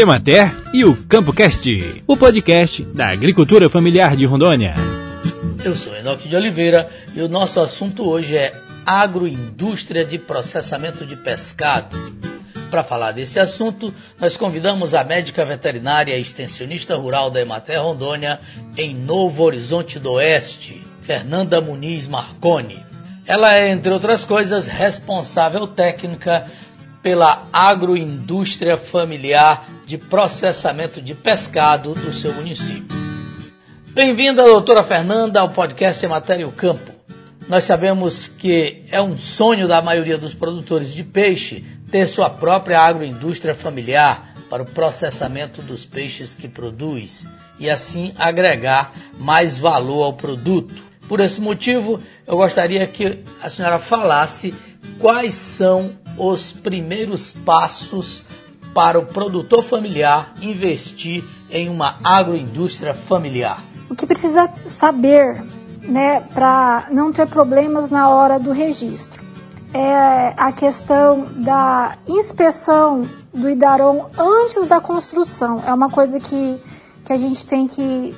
Emater e o CampoCast, o podcast da agricultura familiar de Rondônia. Eu sou Enoque de Oliveira e o nosso assunto hoje é agroindústria de processamento de pescado. Para falar desse assunto, nós convidamos a médica veterinária e extensionista rural da Emater Rondônia em Novo Horizonte do Oeste, Fernanda Muniz Marconi. Ela é, entre outras coisas, responsável técnica pela agroindústria familiar de processamento de pescado do seu município. Bem-vinda, doutora Fernanda, ao podcast Matéria o Campo. Nós sabemos que é um sonho da maioria dos produtores de peixe ter sua própria agroindústria familiar para o processamento dos peixes que produz e assim agregar mais valor ao produto. Por esse motivo, eu gostaria que a senhora falasse quais são os primeiros passos para o produtor familiar investir em uma agroindústria familiar? O que precisa saber, né, para não ter problemas na hora do registro, é a questão da inspeção do Idaron antes da construção. É uma coisa que, que a gente tem que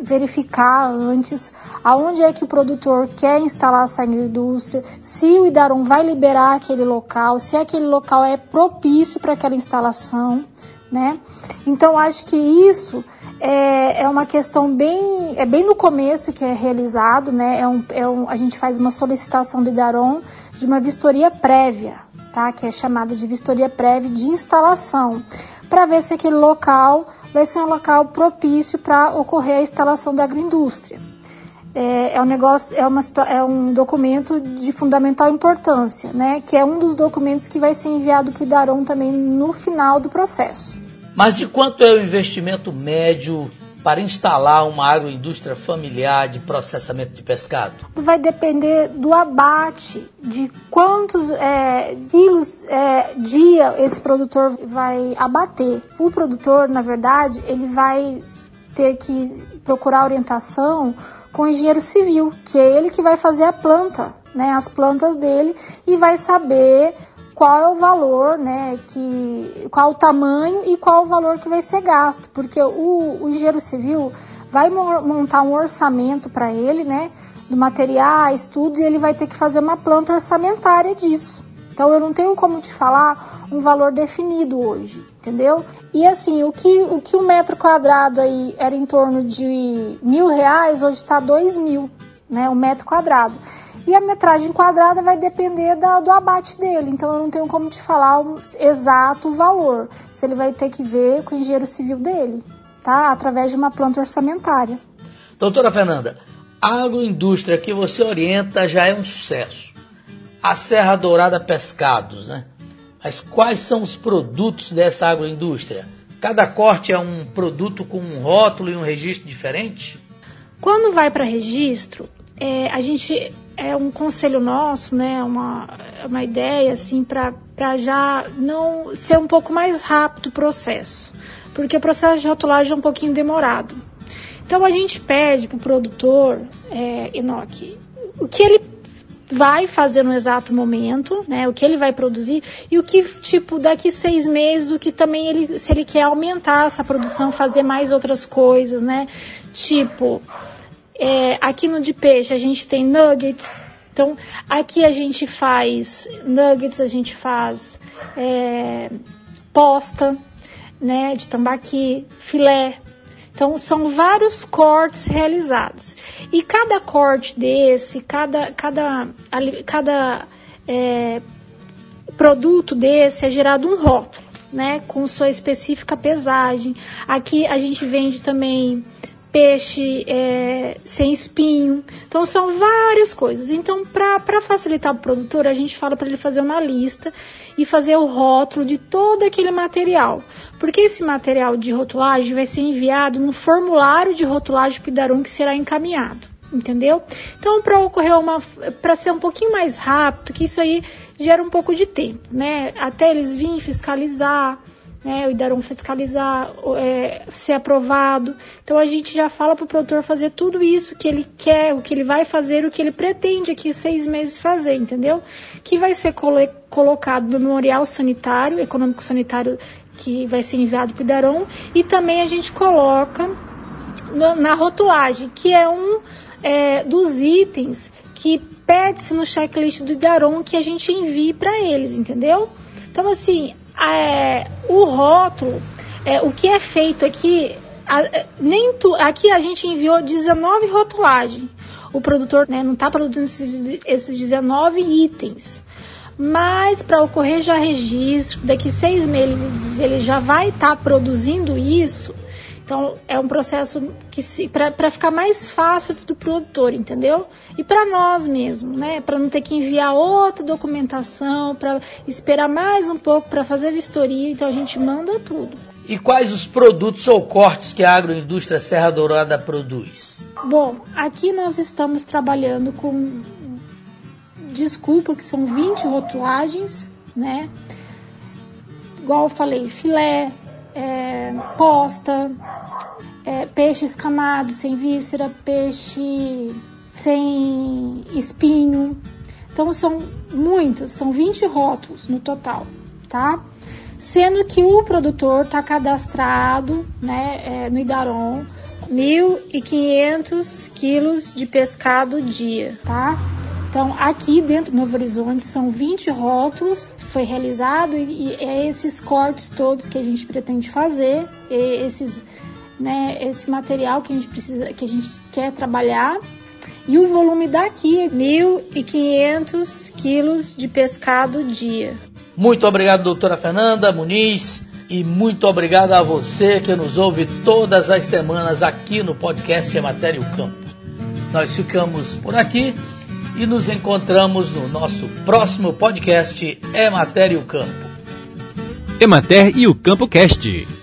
verificar antes aonde é que o produtor quer instalar essa indústria, se o Idaron vai liberar aquele local, se aquele local é propício para aquela instalação, né? Então acho que isso é, é uma questão bem é bem no começo que é realizado, né? É um, é um, a gente faz uma solicitação do Idaron de uma vistoria prévia, tá? Que é chamada de vistoria prévia de instalação, para ver se aquele local vai ser um local propício para ocorrer a instalação da agroindústria. É, é, um negócio, é, uma, é um documento de fundamental importância, né? Que é um dos documentos que vai ser enviado para o Idaron também no final do processo. Mas de quanto é o investimento médio para instalar uma agroindústria familiar de processamento de pescado? Vai depender do abate, de quantos é, quilos é, dia esse produtor vai abater. O produtor, na verdade, ele vai ter que procurar orientação com o engenheiro civil, que é ele que vai fazer a planta, né, as plantas dele, e vai saber qual é o valor, né, que, qual o tamanho e qual o valor que vai ser gasto, porque o, o engenheiro civil vai montar um orçamento para ele, né, do materiais, tudo, e ele vai ter que fazer uma planta orçamentária disso. Então eu não tenho como te falar um valor definido hoje, entendeu? E assim, o que o que um metro quadrado aí era em torno de mil reais, hoje está dois mil, né, um metro quadrado. E a metragem quadrada vai depender da, do abate dele. Então eu não tenho como te falar o exato valor. Se ele vai ter que ver com o engenheiro civil dele, tá? Através de uma planta orçamentária. Doutora Fernanda, a agroindústria que você orienta já é um sucesso. A Serra Dourada Pescados, né? Mas quais são os produtos dessa agroindústria? Cada corte é um produto com um rótulo e um registro diferente? Quando vai para registro, é, a gente é um conselho nosso, né, uma, uma ideia assim para já não ser um pouco mais rápido o processo, porque o processo de rotulagem é um pouquinho demorado. Então a gente pede para o produtor, é, Enoque, o que ele vai fazer no exato momento, né, o que ele vai produzir e o que, tipo, daqui seis meses, o que também ele, se ele quer aumentar essa produção, fazer mais outras coisas, né, tipo, é, aqui no de peixe a gente tem nuggets. Então, aqui a gente faz nuggets, a gente faz é, posta, né, de tambaqui, filé. Então, são vários cortes realizados. E cada corte desse, cada, cada, cada é, produto desse é gerado um rótulo, né, com sua específica pesagem. Aqui a gente vende também peixe é, sem espinho. Então são várias coisas. Então, para facilitar o produtor, a gente fala para ele fazer uma lista e fazer o rótulo de todo aquele material. Porque esse material de rotulagem vai ser enviado no formulário de rotulagem Pidarum que será encaminhado. Entendeu? Então, para ocorrer uma. para ser um pouquinho mais rápido, que isso aí gera um pouco de tempo, né? Até eles virem fiscalizar né, o Idaron fiscalizar, é, ser aprovado. Então a gente já fala para o produtor fazer tudo isso que ele quer, o que ele vai fazer, o que ele pretende aqui seis meses fazer, entendeu? Que vai ser colo colocado no memorial sanitário, econômico sanitário que vai ser enviado para o Idaron e também a gente coloca na, na rotulagem, que é um é, dos itens que pede-se no checklist do Idaron que a gente envie para eles, entendeu? Então, assim, é, o rótulo, é, o que é feito aqui, a, é, nem tu, aqui a gente enviou 19 rotulagens. O produtor né, não está produzindo esses, esses 19 itens. Mas para ocorrer já registro, daqui seis meses ele já vai estar tá produzindo isso. Então é um processo que para ficar mais fácil do produtor, entendeu? E para nós mesmo, né? Para não ter que enviar outra documentação, para esperar mais um pouco para fazer vistoria, então a gente manda tudo. E quais os produtos ou cortes que a agroindústria Serra Dourada produz? Bom, aqui nós estamos trabalhando com desculpa que são 20 rotulagens, né? Igual eu falei, filé, é, posta, é, peixe escamado sem víscera, peixe sem espinho. Então são muitos, são 20 rótulos no total, tá? Sendo que o produtor está cadastrado né, é, no Idaron 1.500 quilos de pescado dia, tá? Então, aqui dentro do Novo Horizonte são 20 rótulos, foi realizado e, e é esses cortes todos que a gente pretende fazer, esses, né, esse material que a gente precisa, que a gente quer trabalhar. E o volume daqui é 1.500 quilos de pescado dia. Muito obrigado, doutora Fernanda Muniz, e muito obrigado a você que nos ouve todas as semanas aqui no podcast Ematério Campo. Nós ficamos por aqui e nos encontramos no nosso próximo podcast É Matéria e o Campo. Emater e o Campo Cast.